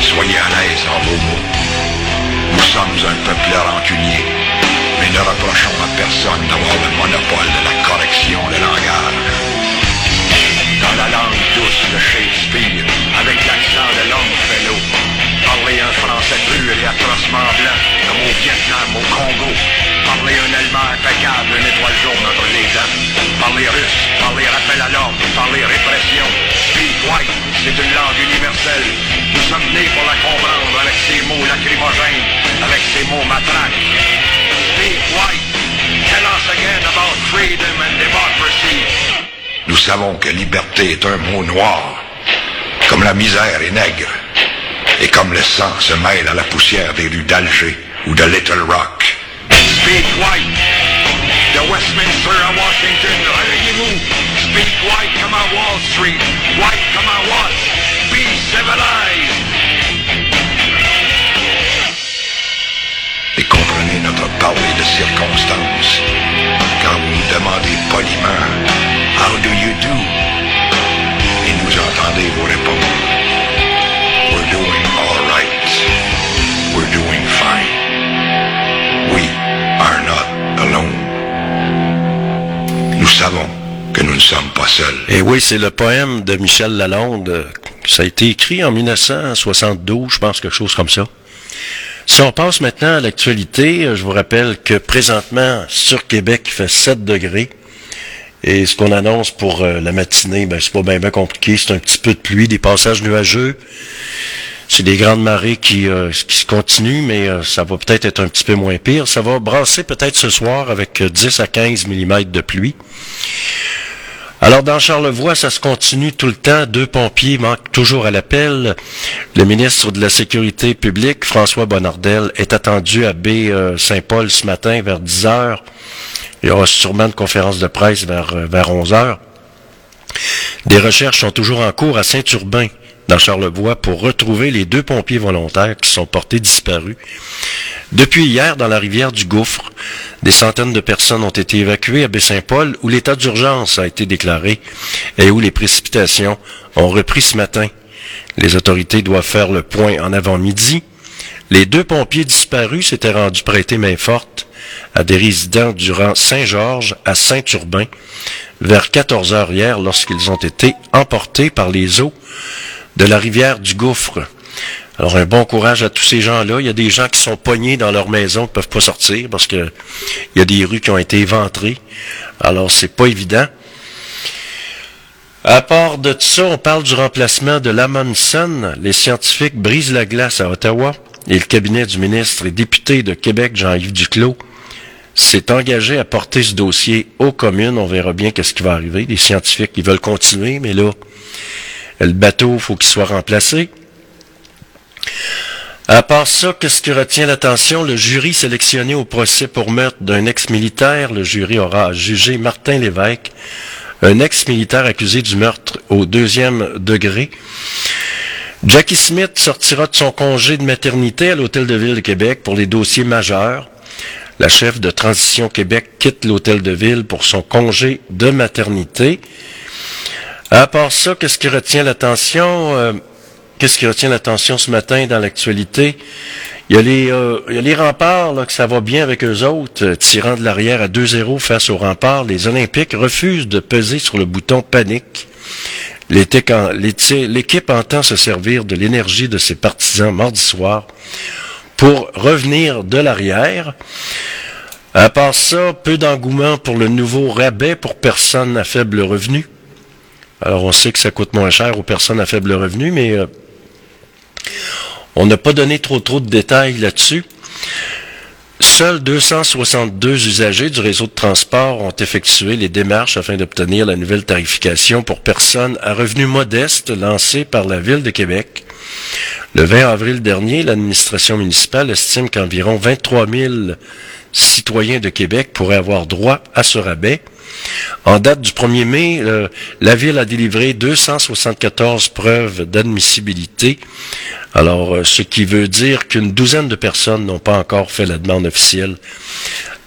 Soyez à l'aise en vos mots. Nous sommes un peuple rancunier, ne reprochons à personne d'avoir le monopole de la correction de langage dans la langue douce de Shakespeare, avec l'accent de Longfellow. Parler un français pur et atrocement blanc, comme au Vietnam, au Congo. Parler un allemand impeccable, une étoile jaune entre les. Parler russe, parler rappel à l'ordre, parler répression. Speak white, c'est une langue universelle. Nous sommes nés pour la comprendre avec ses mots lacrymogènes, avec ses mots matraques. Nous savons que liberté est un mot noir, comme la misère est nègre, et comme le sang se mêle à la poussière des rues d'Alger ou de Little Rock. Speak white, de Westminster à Washington, réveillez-vous. Speak white comme à Wall Street, white comme à Watts. Be civilized. Parler de circonstances. Quand vous nous demandez poliment, How do you do? Et nous entendez vous répondre, We're doing all right. We're doing fine. We are not alone. Nous savons que nous ne sommes pas seuls.
Et oui, c'est le poème de Michel Lalonde. Ça a été écrit en 1972, je pense, quelque chose comme ça. Si on passe maintenant à l'actualité, euh, je vous rappelle que présentement, sur Québec, il fait 7 degrés. Et ce qu'on annonce pour euh, la matinée, ben, c'est pas bien compliqué. C'est un petit peu de pluie, des passages nuageux. C'est des grandes marées qui, euh, qui se continuent, mais euh, ça va peut-être être un petit peu moins pire. Ça va brasser peut-être ce soir avec euh, 10 à 15 mm de pluie. Alors, dans Charlevoix, ça se continue tout le temps. Deux pompiers manquent toujours à l'appel. Le ministre de la Sécurité publique, François Bonnardel, est attendu à Baie-Saint-Paul ce matin vers 10 heures. Il y aura sûrement une conférence de presse vers, euh, vers 11 heures. Des recherches sont toujours en cours à Saint-Urbain, dans Charlevoix, pour retrouver les deux pompiers volontaires qui sont portés disparus. Depuis hier, dans la rivière du Gouffre, des centaines de personnes ont été évacuées à Baie-Saint-Paul, où l'état d'urgence a été déclaré et où les précipitations ont repris ce matin. Les autorités doivent faire le point en avant-midi. Les deux pompiers disparus s'étaient rendus prêter main forte à des résidents du rang Saint-Georges à Saint-Urbain vers 14 heures hier lorsqu'ils ont été emportés par les eaux de la rivière du Gouffre. Alors un bon courage à tous ces gens-là. Il y a des gens qui sont pognés dans leur maison, qui peuvent pas sortir parce que il y a des rues qui ont été éventrées. Alors c'est pas évident. À part de ça, on parle du remplacement de l'Amundsen. Les scientifiques brisent la glace à Ottawa et le cabinet du ministre et député de Québec, Jean-Yves Duclos, s'est engagé à porter ce dossier aux communes. On verra bien qu'est-ce qui va arriver. Les scientifiques, ils veulent continuer, mais là, le bateau, faut qu'il soit remplacé. À part ça, qu'est-ce qui retient l'attention? Le jury sélectionné au procès pour meurtre d'un ex-militaire, le jury aura jugé Martin Lévesque, un ex-militaire accusé du meurtre au deuxième degré. Jackie Smith sortira de son congé de maternité à l'Hôtel de Ville de Québec pour les dossiers majeurs. La chef de Transition Québec quitte l'Hôtel de Ville pour son congé de maternité. À part ça, qu'est-ce qui retient l'attention? Qu'est-ce qui retient l'attention ce matin dans l'actualité? Il y a les, euh, il y a les remparts, là, que ça va bien avec eux autres, euh, tirant de l'arrière à 2-0 face aux remparts. Les Olympiques refusent de peser sur le bouton panique. L'équipe entend se servir de l'énergie de ses partisans mardi soir pour revenir de l'arrière. À part ça, peu d'engouement pour le nouveau rabais pour personnes à faible revenu. Alors on sait que ça coûte moins cher aux personnes à faible revenu, mais euh, on n'a pas donné trop trop de détails là-dessus. Seuls 262 usagers du réseau de transport ont effectué les démarches afin d'obtenir la nouvelle tarification pour personnes à revenus modestes lancée par la Ville de Québec. Le 20 avril dernier, l'administration municipale estime qu'environ 23 000 citoyens de Québec pourraient avoir droit à ce rabais. En date du 1er mai, euh, la Ville a délivré 274 preuves d'admissibilité. Alors, euh, ce qui veut dire qu'une douzaine de personnes n'ont pas encore fait la demande officielle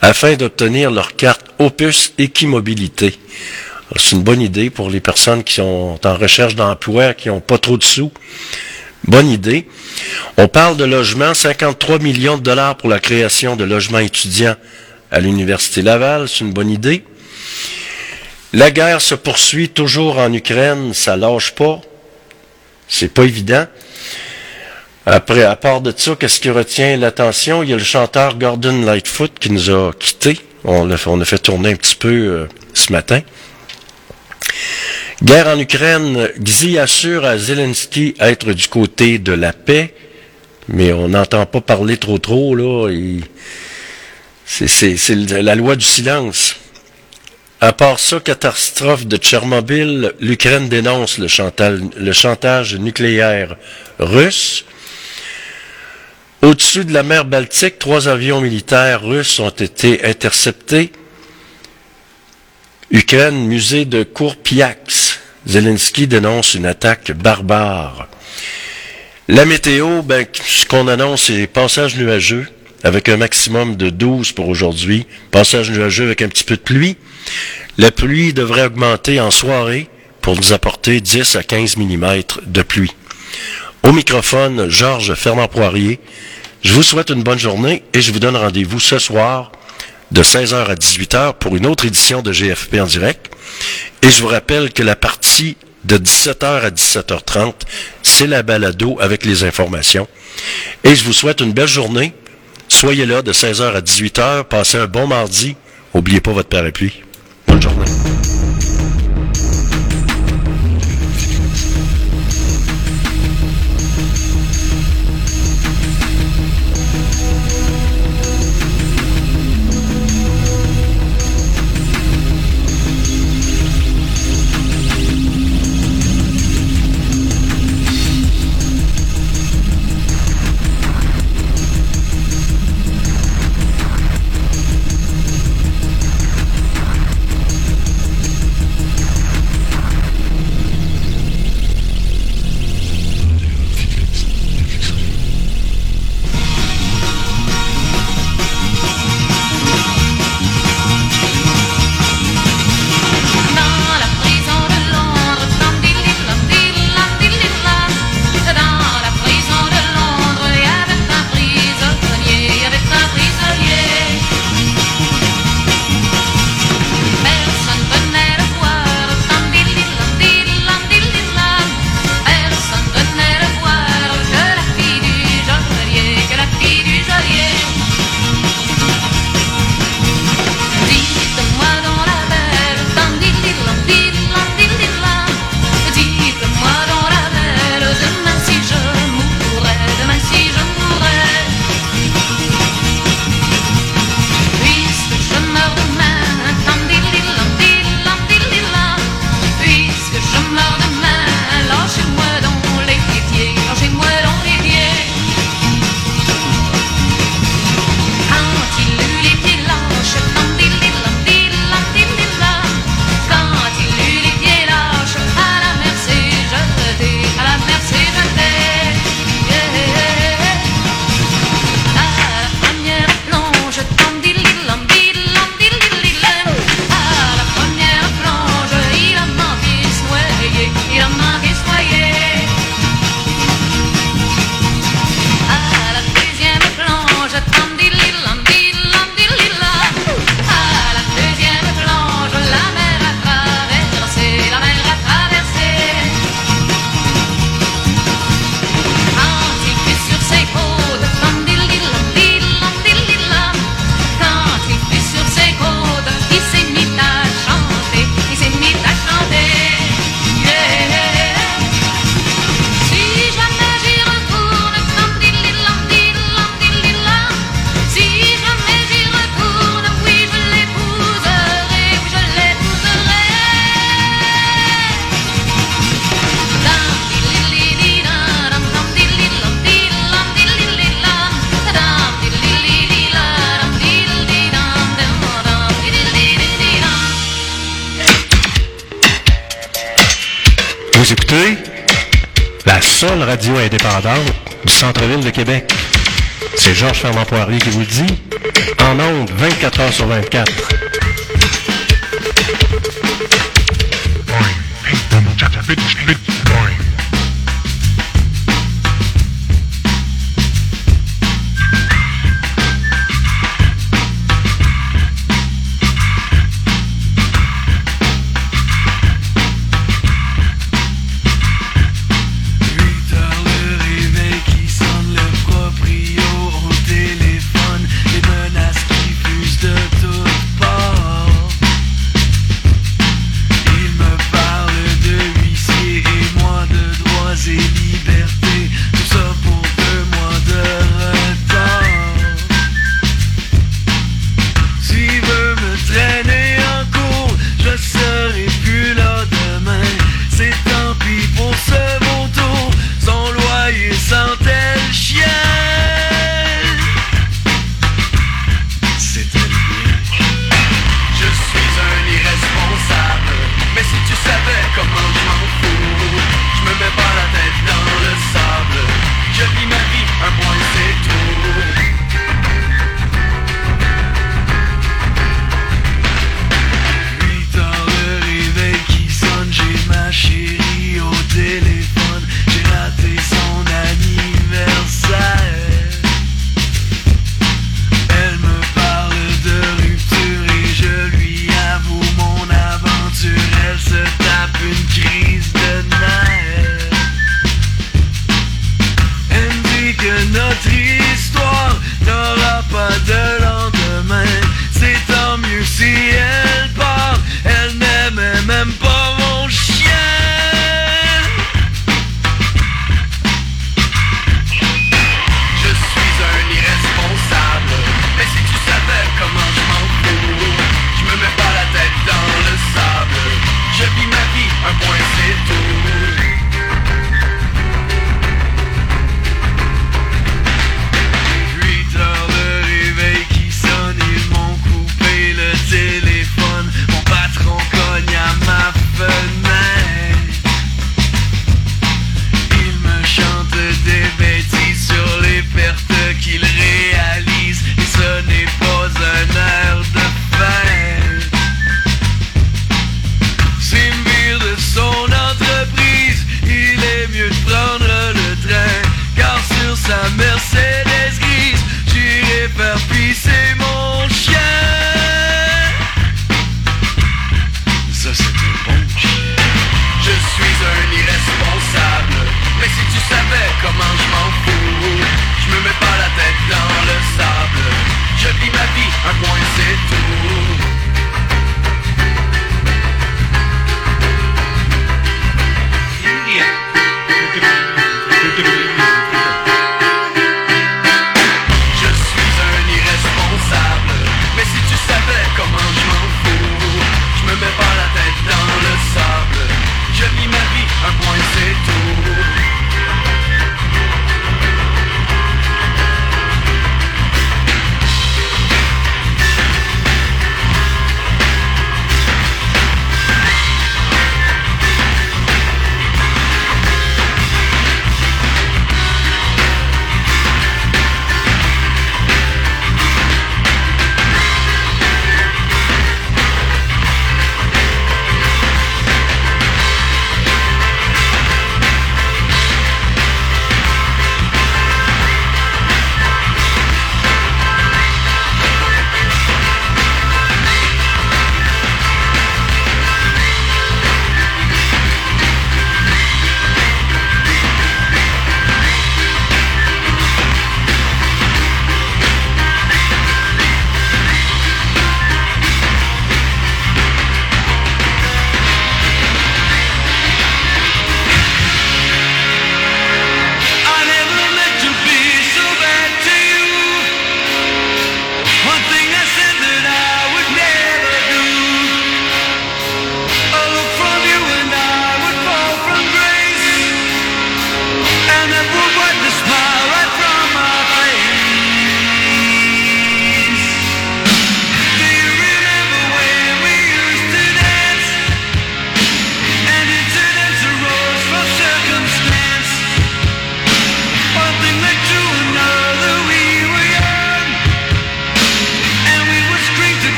afin d'obtenir leur carte Opus Équimobilité. Alors, C'est une bonne idée pour les personnes qui sont en recherche d'emploi, qui n'ont pas trop de sous. Bonne idée. On parle de logement, 53 millions de dollars pour la création de logements étudiants à l'Université Laval, c'est une bonne idée. La guerre se poursuit toujours en Ukraine, ça lâche pas. C'est pas évident. Après, à part de ça, qu'est-ce qui retient l'attention? Il y a le chanteur Gordon Lightfoot qui nous a quittés. On a fait tourner un petit peu euh, ce matin. Guerre en Ukraine, Xi assure à Zelensky être du côté de la paix, mais on n'entend pas parler trop trop, là. C'est, la loi du silence. À part ça, catastrophe de Tchernobyl, l'Ukraine dénonce le, chantage nucléaire russe. Au-dessus de la mer Baltique, trois avions militaires russes ont été interceptés. Ukraine, musée de Kourpiaks. Zelensky dénonce une attaque barbare. La météo, ben, ce qu'on annonce, c'est passage nuageux, avec un maximum de 12 pour aujourd'hui. Passage nuageux avec un petit peu de pluie. La pluie devrait augmenter en soirée pour nous apporter 10 à 15 mm de pluie. Au microphone, Georges Fernand Poirier. Je vous souhaite une bonne journée et je vous donne rendez-vous ce soir de 16h à 18h pour une autre édition de GFP en direct. Et je vous rappelle que la partie de 17h à 17h30, c'est la balado avec les informations. Et je vous souhaite une belle journée. Soyez là de 16h à 18h. Passez un bon mardi. N'oubliez pas votre parapluie. Bonne
centre-ville de Québec. C'est Georges Fernand Poirier qui vous le dit. En ondes, 24 heures sur 24.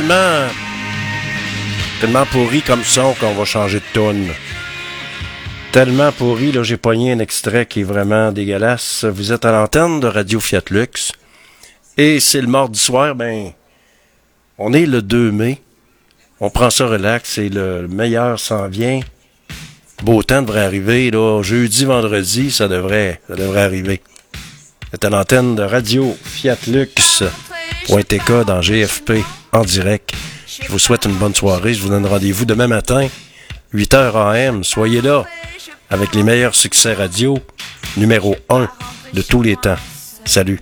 tellement. tellement pourri comme son qu'on va changer de tune. Tellement pourri, là, j'ai pogné un extrait qui est vraiment dégueulasse. Vous êtes à l'antenne de Radio Fiat Lux. Et c'est le mardi soir, ben. On est le 2 mai. On prend ça relax et le meilleur s'en vient. Beau temps devrait arriver, là. Jeudi, vendredi, ça devrait, ça devrait arriver. C'est à l'antenne de Radio Fiat Lux. dans GFP en direct. Je vous souhaite une bonne soirée. Je vous donne rendez-vous demain matin, 8h AM. Soyez là avec les meilleurs succès radio, numéro 1 de tous les temps. Salut.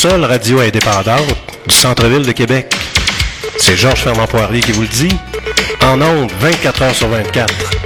seule
radio indépendante du centre-ville de Québec. C'est Georges Fernand Poirier qui vous le dit. En ondes, 24 heures sur 24.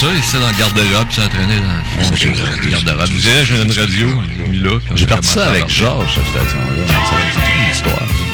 ça, il était dans le garde-robe,
ça traînait dans, dans le
garde-robe. Vous j'ai une radio, là.
J'ai parti ça avec
ah,
Georges, cette station-là. C'est une histoire.